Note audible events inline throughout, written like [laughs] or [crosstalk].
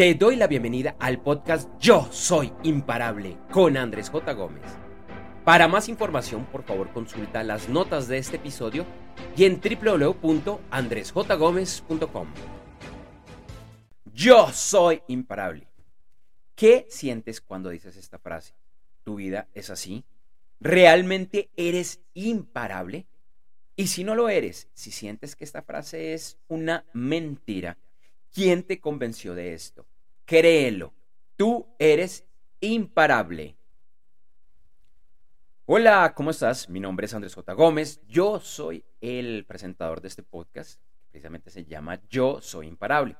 Te doy la bienvenida al podcast Yo Soy Imparable con Andrés J. Gómez. Para más información, por favor, consulta las notas de este episodio y en www.andresjgomez.com. Yo soy imparable. ¿Qué sientes cuando dices esta frase? ¿Tu vida es así? ¿Realmente eres imparable? Y si no lo eres, si sientes que esta frase es una mentira, ¿quién te convenció de esto? Créelo, tú eres imparable. Hola, ¿cómo estás? Mi nombre es Andrés J. Gómez. Yo soy el presentador de este podcast. Precisamente se llama Yo Soy Imparable.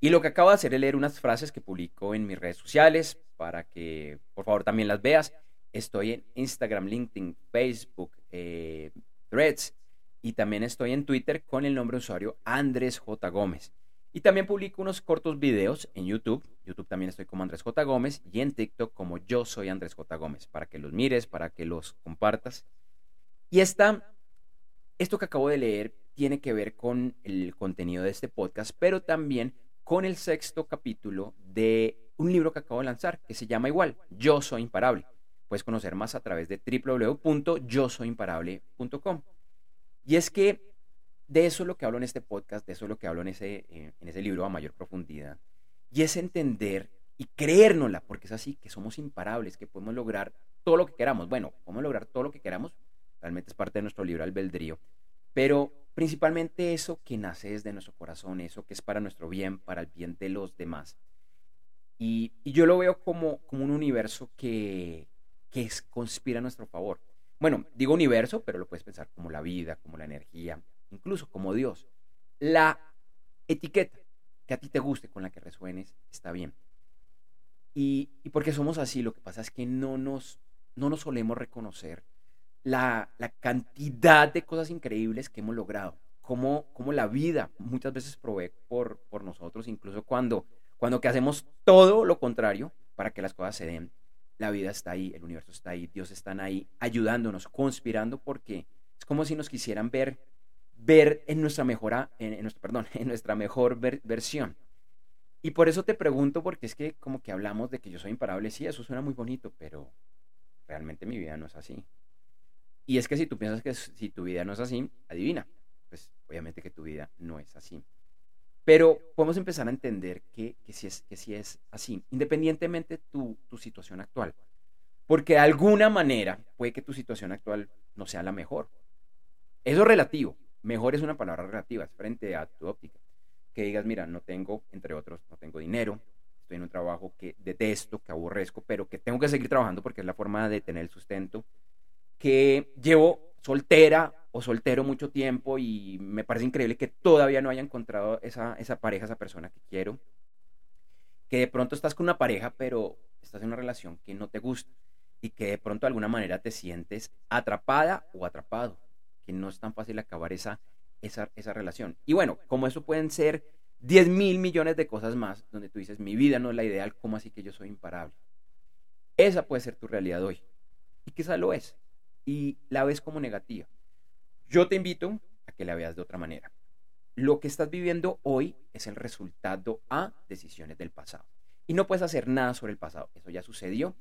Y lo que acabo de hacer es leer unas frases que publico en mis redes sociales para que por favor también las veas. Estoy en Instagram, LinkedIn, Facebook, eh, Threads y también estoy en Twitter con el nombre de usuario Andrés J. Gómez. Y también publico unos cortos videos en YouTube. YouTube también estoy como Andrés J. Gómez y en TikTok como yo soy Andrés J. Gómez, para que los mires, para que los compartas. Y esta, esto que acabo de leer tiene que ver con el contenido de este podcast, pero también con el sexto capítulo de un libro que acabo de lanzar, que se llama igual, Yo Soy Imparable. Puedes conocer más a través de www.yosoyimparable.com. Y es que de eso es lo que hablo en este podcast, de eso es lo que hablo en ese, eh, en ese libro a mayor profundidad. Y es entender y creérnosla, porque es así, que somos imparables, que podemos lograr todo lo que queramos. Bueno, podemos lograr todo lo que queramos, realmente es parte de nuestro libro albedrío, pero principalmente eso que nace desde nuestro corazón, eso que es para nuestro bien, para el bien de los demás. Y, yo lo veo como, como un universo que, que es, conspira a nuestro favor. Bueno, digo universo, pero lo puedes pensar como la vida, como la energía, incluso como Dios. La etiqueta que a ti te guste, con la que resuenes, está bien. Y, porque somos así, lo que pasa es que no nos, no nos solemos reconocer la, cantidad de cosas increíbles que hemos logrado, como, como la vida muchas veces provee por, por nosotros, incluso cuando, cuando que hacemos todo lo contrario para que las cosas se den. La vida está ahí, el universo está ahí, Dios está ahí ayudándonos, conspirando, porque es como si nos quisieran ver ver en nuestra, mejora, en, nuestro, perdón, [laughs] en nuestra mejor versión. Y por eso te pregunto, porque es que como que hablamos de que yo soy imparable, sí, eso suena muy bonito, pero realmente mi vida no es así. Y es que si tú piensas que si tu vida no es así, adivina, pues obviamente que tu vida no es así. Pero podemos empezar a entender que, que, sí, es, que sí es así, independientemente tu, tu situación actual. Porque de alguna manera puede que tu situación actual no sea la mejor. Eso es relativo. Mejor es una palabra relativa, es frente a tu óptica. Que digas, mira, no tengo, entre otros, no tengo dinero, estoy en un trabajo que detesto, que aborrezco, pero que tengo que seguir trabajando porque es la forma de tener el sustento. Que llevo soltera o soltero mucho tiempo y me parece increíble que todavía no haya encontrado esa, esa pareja, esa persona que quiero. Que de pronto estás con una pareja, pero estás en una relación que no te gusta y que de pronto de alguna manera te sientes atrapada o atrapado que no es tan fácil acabar esa, esa, esa relación. Y bueno, como eso pueden ser 10 mil millones de cosas más, donde tú dices, mi vida no es la ideal, ¿cómo así que yo soy imparable? Esa puede ser tu realidad hoy. Y quizá lo es. Y la ves como negativa. Yo te invito a que la veas de otra manera. Lo que estás viviendo hoy es el resultado a decisiones del pasado. Y no puedes hacer nada sobre el pasado. Eso ya sucedió.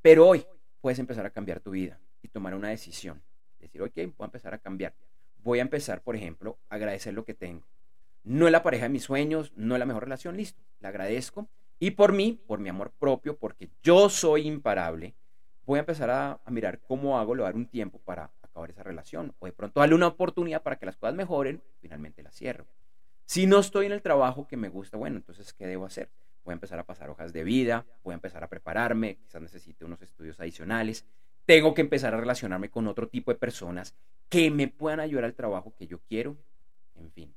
Pero hoy puedes empezar a cambiar tu vida y tomar una decisión. Decir, ok, voy a empezar a cambiar. Voy a empezar, por ejemplo, a agradecer lo que tengo. No es la pareja de mis sueños, no es la mejor relación, listo. La agradezco. Y por mí, por mi amor propio, porque yo soy imparable, voy a empezar a, mirar cómo hago, dar un tiempo para acabar esa relación. O de pronto darle una oportunidad para que las cosas mejoren, finalmente la cierro. Si no estoy en el trabajo que me gusta, bueno, entonces, ¿qué debo hacer? Voy a empezar a pasar hojas de vida, voy a empezar a prepararme, quizás necesite unos estudios adicionales, tengo que empezar a relacionarme con otro tipo de personas que me puedan ayudar al trabajo que yo quiero. En fin.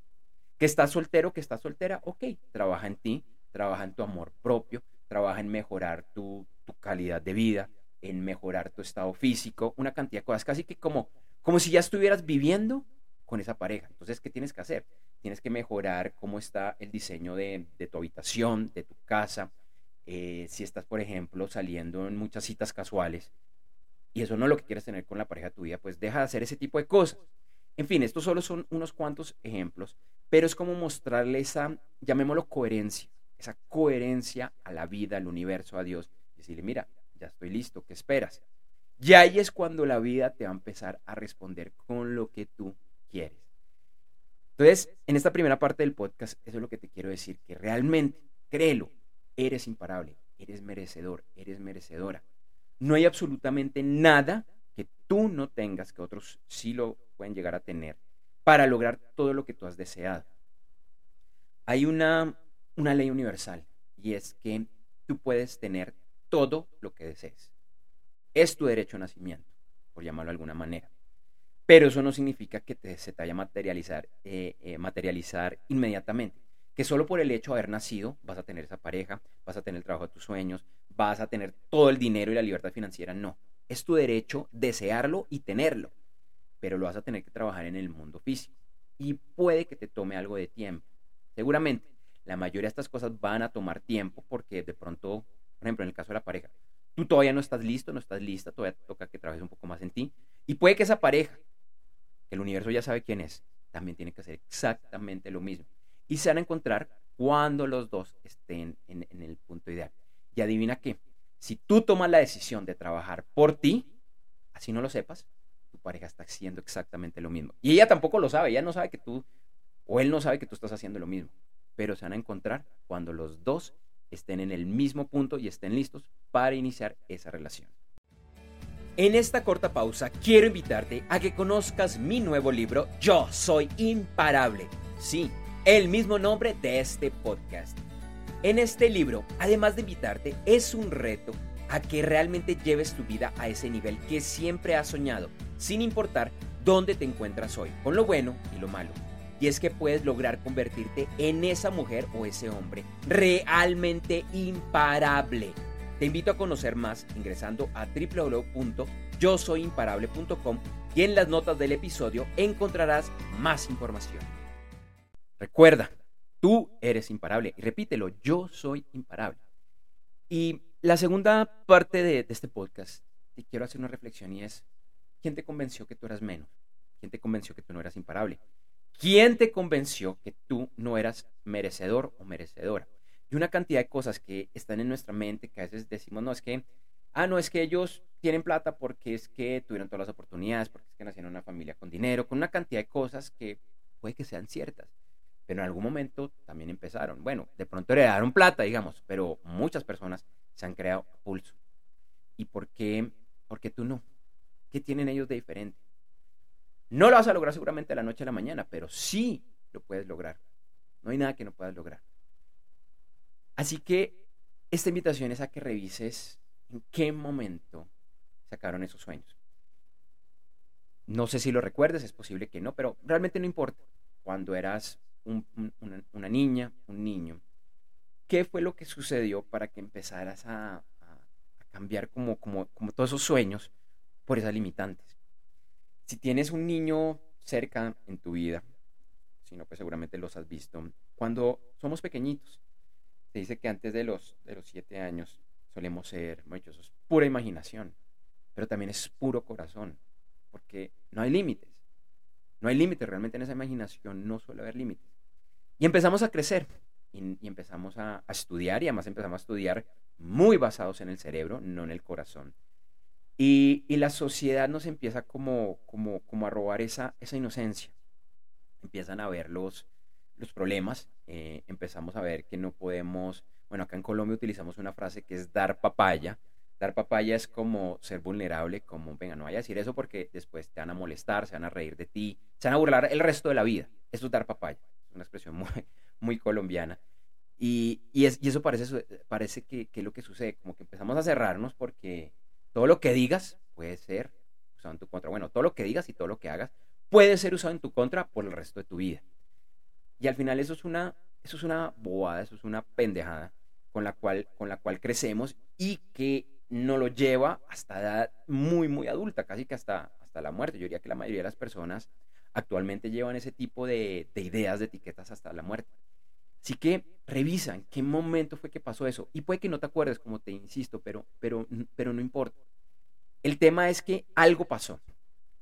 Que estás soltero, que estás soltera, ok, trabaja en ti, trabaja en tu amor propio, trabaja en mejorar tu, calidad de vida, en mejorar tu estado físico, una cantidad de cosas, casi que como, como si ya estuvieras viviendo con esa pareja. Entonces, ¿qué tienes que hacer? Tienes que mejorar cómo está el diseño de, tu habitación, de tu casa. Eh, si estás, por ejemplo, saliendo en muchas citas casuales, y eso no es lo que quieres tener con la pareja tuya, pues deja de hacer ese tipo de cosas. En fin, estos solo son unos cuantos ejemplos, pero es como mostrarle esa, llamémoslo coherencia, esa coherencia a la vida, al universo, a Dios. Decirle, mira, ya estoy listo, ¿qué esperas? Y ahí es cuando la vida te va a empezar a responder con lo que tú quieres. Entonces, en esta primera parte del podcast, eso es lo que te quiero decir, que realmente, créelo, eres imparable, eres merecedor, eres merecedora. No hay absolutamente nada que tú no tengas, que otros sí lo pueden llegar a tener, para lograr todo lo que tú has deseado. Hay una, una ley universal y es que tú puedes tener todo lo que desees. Es tu derecho a nacimiento, por llamarlo de alguna manera. Pero eso no significa que se te vaya a materializar, eh, eh, materializar inmediatamente. Que solo por el hecho de haber nacido vas a tener esa pareja, vas a tener el trabajo de tus sueños, vas a tener todo el dinero y la libertad financiera. No. Es tu derecho desearlo y tenerlo. Pero lo vas a tener que trabajar en el mundo físico. Y puede que te tome algo de tiempo. Seguramente, la mayoría de estas cosas van a tomar tiempo porque de pronto, por ejemplo, en el caso de la pareja, tú todavía no estás listo, no estás lista, todavía te toca que trabajes un poco más en ti. Y puede que esa pareja, el universo ya sabe quién es, también tiene que hacer exactamente lo mismo. Y se van a encontrar cuando los dos estén en, en el punto ideal. Y adivina qué, si tú tomas la decisión de trabajar por ti, así no lo sepas, tu pareja está haciendo exactamente lo mismo. Y ella tampoco lo sabe, ella no sabe que tú, o él no sabe que tú estás haciendo lo mismo. Pero se van a encontrar cuando los dos estén en el mismo punto y estén listos para iniciar esa relación. En esta corta pausa quiero invitarte a que conozcas mi nuevo libro Yo Soy Imparable. Sí, el mismo nombre de este podcast. En este libro, además de invitarte, es un reto a que realmente lleves tu vida a ese nivel que siempre has soñado, sin importar dónde te encuentras hoy, con lo bueno y lo malo y es que puedes lograr convertirte en esa mujer o ese hombre realmente imparable. Te invito a conocer más ingresando a www.yosoyimparable.com y en las notas del episodio encontrarás más información. Recuerda, tú eres imparable y repítelo, yo soy imparable. Y la segunda parte de, este podcast, te quiero hacer una reflexión y es, ¿quién te convenció que tú eras menos? ¿Quién te convenció que tú no eras imparable? ¿Quién te convenció que tú no eras merecedor o merecedora? Y una cantidad de cosas que están en nuestra mente que a veces decimos, no, es que, ah, no, es que ellos tienen plata porque es que tuvieron todas las oportunidades, porque es que nacieron en una familia con dinero, con una cantidad de cosas que puede que sean ciertas. Pero en algún momento también empezaron. Bueno, de pronto heredaron plata, digamos, pero muchas personas se han creado a pulso. ¿Y por qué, por tú no? ¿Qué tienen ellos de diferente? No lo vas a lograr seguramente de la noche a la mañana, pero sí lo puedes lograr. No hay nada que no puedas lograr. Así que esta invitación es a que revises en qué momento sacaron esos sueños. No sé si lo recuerdes, es posible que no, pero realmente no importa. Cuando eras una, niña, un niño, ¿qué fue lo que sucedió para que empezaras a, cambiar como, todos esos sueños por esas limitantes? si tienes un niño cerca en tu vida, si no, pues seguramente los has visto, cuando somos pequeñitos, se dice que antes de los, siete años solemos ser muchos, es pura imaginación, pero también es puro corazón, porque no hay límites, no hay límites, realmente en esa imaginación no suele haber límites. Y empezamos a crecer y, empezamos a, estudiar y además empezamos a estudiar muy basados en el cerebro, no en el corazón. Y, la sociedad nos empieza como, como, como a robar esa, esa inocencia. Empiezan a ver los, los problemas, eh, empezamos a ver que no podemos, bueno, acá en Colombia utilizamos una frase que es dar papaya. Dar papaya es como ser vulnerable, como, venga, no vaya a decir eso porque después te van a molestar, se van a reír de ti, se van a burlar el resto de la vida. Eso es dar papaya, una expresión [laughs] muy, muy colombiana. Y, y, es, y eso parece, parece que, que es lo que sucede, como que empezamos a cerrarnos porque todo lo que digas puede ser usado en tu contra. Bueno, todo lo que digas y todo lo que hagas puede ser usado en tu contra por el resto de tu vida. Y al final eso es una, eso es una bobada, eso es una pendejada con la cual, con la cual crecemos y que no lo lleva hasta edad muy, muy adulta, casi que hasta, hasta la muerte. Yo diría que la mayoría de las personas actualmente llevan ese tipo de, de ideas, de etiquetas hasta la muerte. Así que revisa qué momento fue que pasó eso. Y puede que no te acuerdes, como te insisto, pero, pero, pero no importa. El tema es que algo pasó.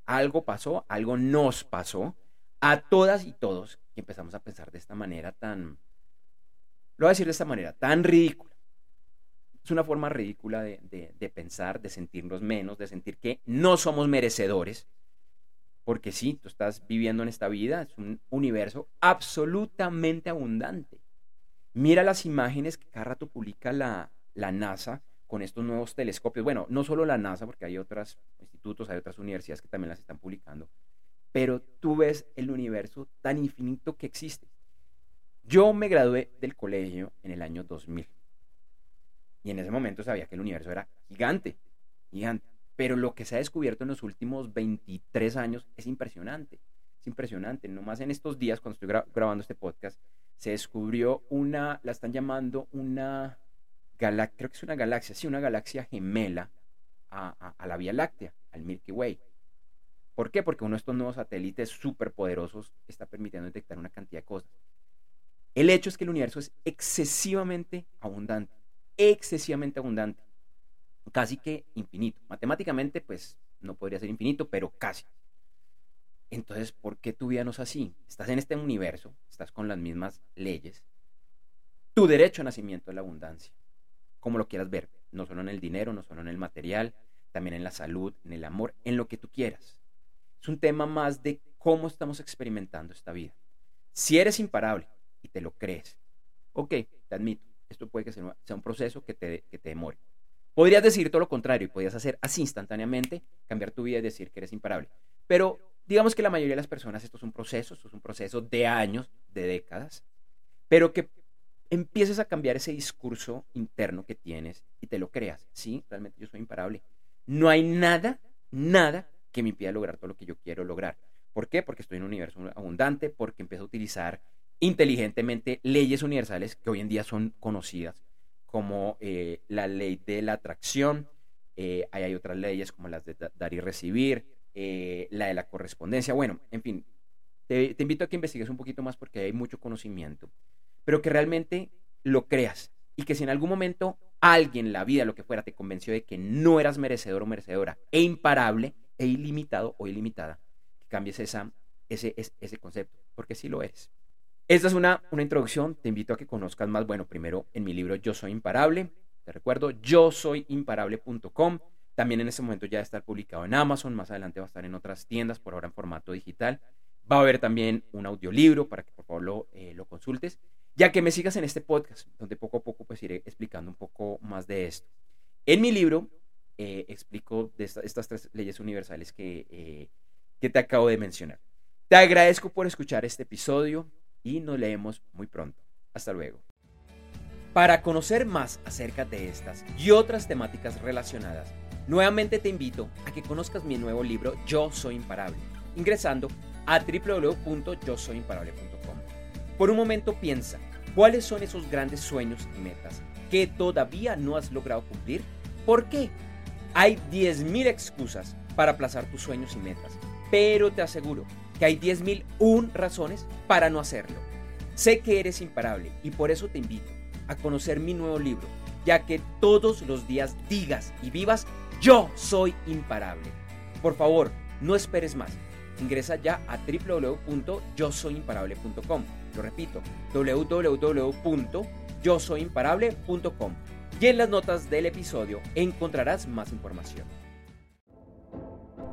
Algo pasó, algo nos pasó a todas y todos que empezamos a pensar de esta manera tan, Lo voy a decir de esta manera, tan ridícula. Es una forma ridícula de pensar, de sentirnos menos, de sentir que no somos merecedores. Porque sí, tú estás viviendo en esta vida, es un universo absolutamente abundante. Mira las imágenes que cada rato publica la, la NASA con estos nuevos telescopios. Bueno, no solo la NASA, porque hay otros institutos, hay otras universidades que también las están publicando, pero tú ves el universo tan infinito que existe. Yo me gradué del colegio en el año 2000 y en ese momento sabía que el universo era gigante, gigante. Pero lo que se ha descubierto en los últimos 23 años es impresionante. Es impresionante. Nomás en estos días, cuando estoy grabando este podcast, se descubrió una, la están llamando una galaxia, creo que es una galaxia, sí, una galaxia gemela a, la Vía Láctea, al Milky Way. ¿Por qué? Porque uno de estos nuevos satélites superpoderosos está permitiendo detectar una cantidad de cosas. El hecho es que el universo es excesivamente abundante, excesivamente abundante casi que infinito. Matemáticamente, pues no podría ser infinito, pero casi. Entonces, ¿por qué tu vida no es así? Estás en este universo, estás con las mismas leyes. Tu derecho a nacimiento es la abundancia, como lo quieras ver, no solo en el dinero, no solo en el material, también en la salud, en el amor, en lo que tú quieras. Es un tema más de cómo estamos experimentando esta vida. Si eres imparable y te lo crees, ok, te admito, esto puede que sea un proceso que te, que te demore. Podrías decir todo lo contrario y podrías hacer así instantáneamente, cambiar tu vida y decir que eres imparable. Pero digamos que la mayoría de las personas esto es un proceso, esto es un proceso de años, de décadas, pero que empieces a cambiar ese discurso interno que tienes y te lo creas. Sí, realmente yo soy imparable. No hay nada, nada que me impida lograr todo lo que yo quiero lograr. ¿Por qué? Porque estoy en un universo abundante, porque empiezo a utilizar inteligentemente leyes universales que hoy en día son conocidas como eh, la ley de la atracción, eh, hay otras leyes como las de dar y recibir, eh, la de la correspondencia, bueno, en fin, te, invito a que investigues un poquito más porque hay mucho conocimiento, pero que realmente lo creas y que si en algún momento alguien, la vida, lo que fuera, te convenció de que no eras merecedor o merecedora e imparable e ilimitado o ilimitada, que cambies ese, ese, ese concepto, porque sí lo eres. Esta es una, una introducción, te invito a que conozcas más, bueno, primero en mi libro Yo Soy Imparable, te recuerdo, yo soy imparable.com, también en este momento ya va a estar publicado en Amazon, más adelante va a estar en otras tiendas, por ahora en formato digital. Va a haber también un audiolibro para que por favor lo, eh, lo consultes, ya que me sigas en este podcast, donde poco a poco pues iré explicando un poco más de esto. En mi libro eh, explico de estas tres leyes universales que, eh, que te acabo de mencionar. Te agradezco por escuchar este episodio y nos leemos muy pronto. Hasta luego. Para conocer más acerca de estas y otras temáticas relacionadas, nuevamente te invito a que conozcas mi nuevo libro Yo Soy Imparable, ingresando a www.yosoyimparable.com. Por un momento piensa, ¿cuáles son esos grandes sueños y metas que todavía no has logrado cumplir? ¿Por qué? Hay 10.000 excusas para aplazar tus sueños y metas, pero te aseguro que hay 10.001 razones para no hacerlo. Sé que eres imparable y por eso te invito a conocer mi nuevo libro, ya que todos los días digas y vivas, yo soy imparable. Por favor, no esperes más. Ingresa ya a www.yosoyimparable.com. Lo repito, www.yosoyimparable.com. Y en las notas del episodio encontrarás más información.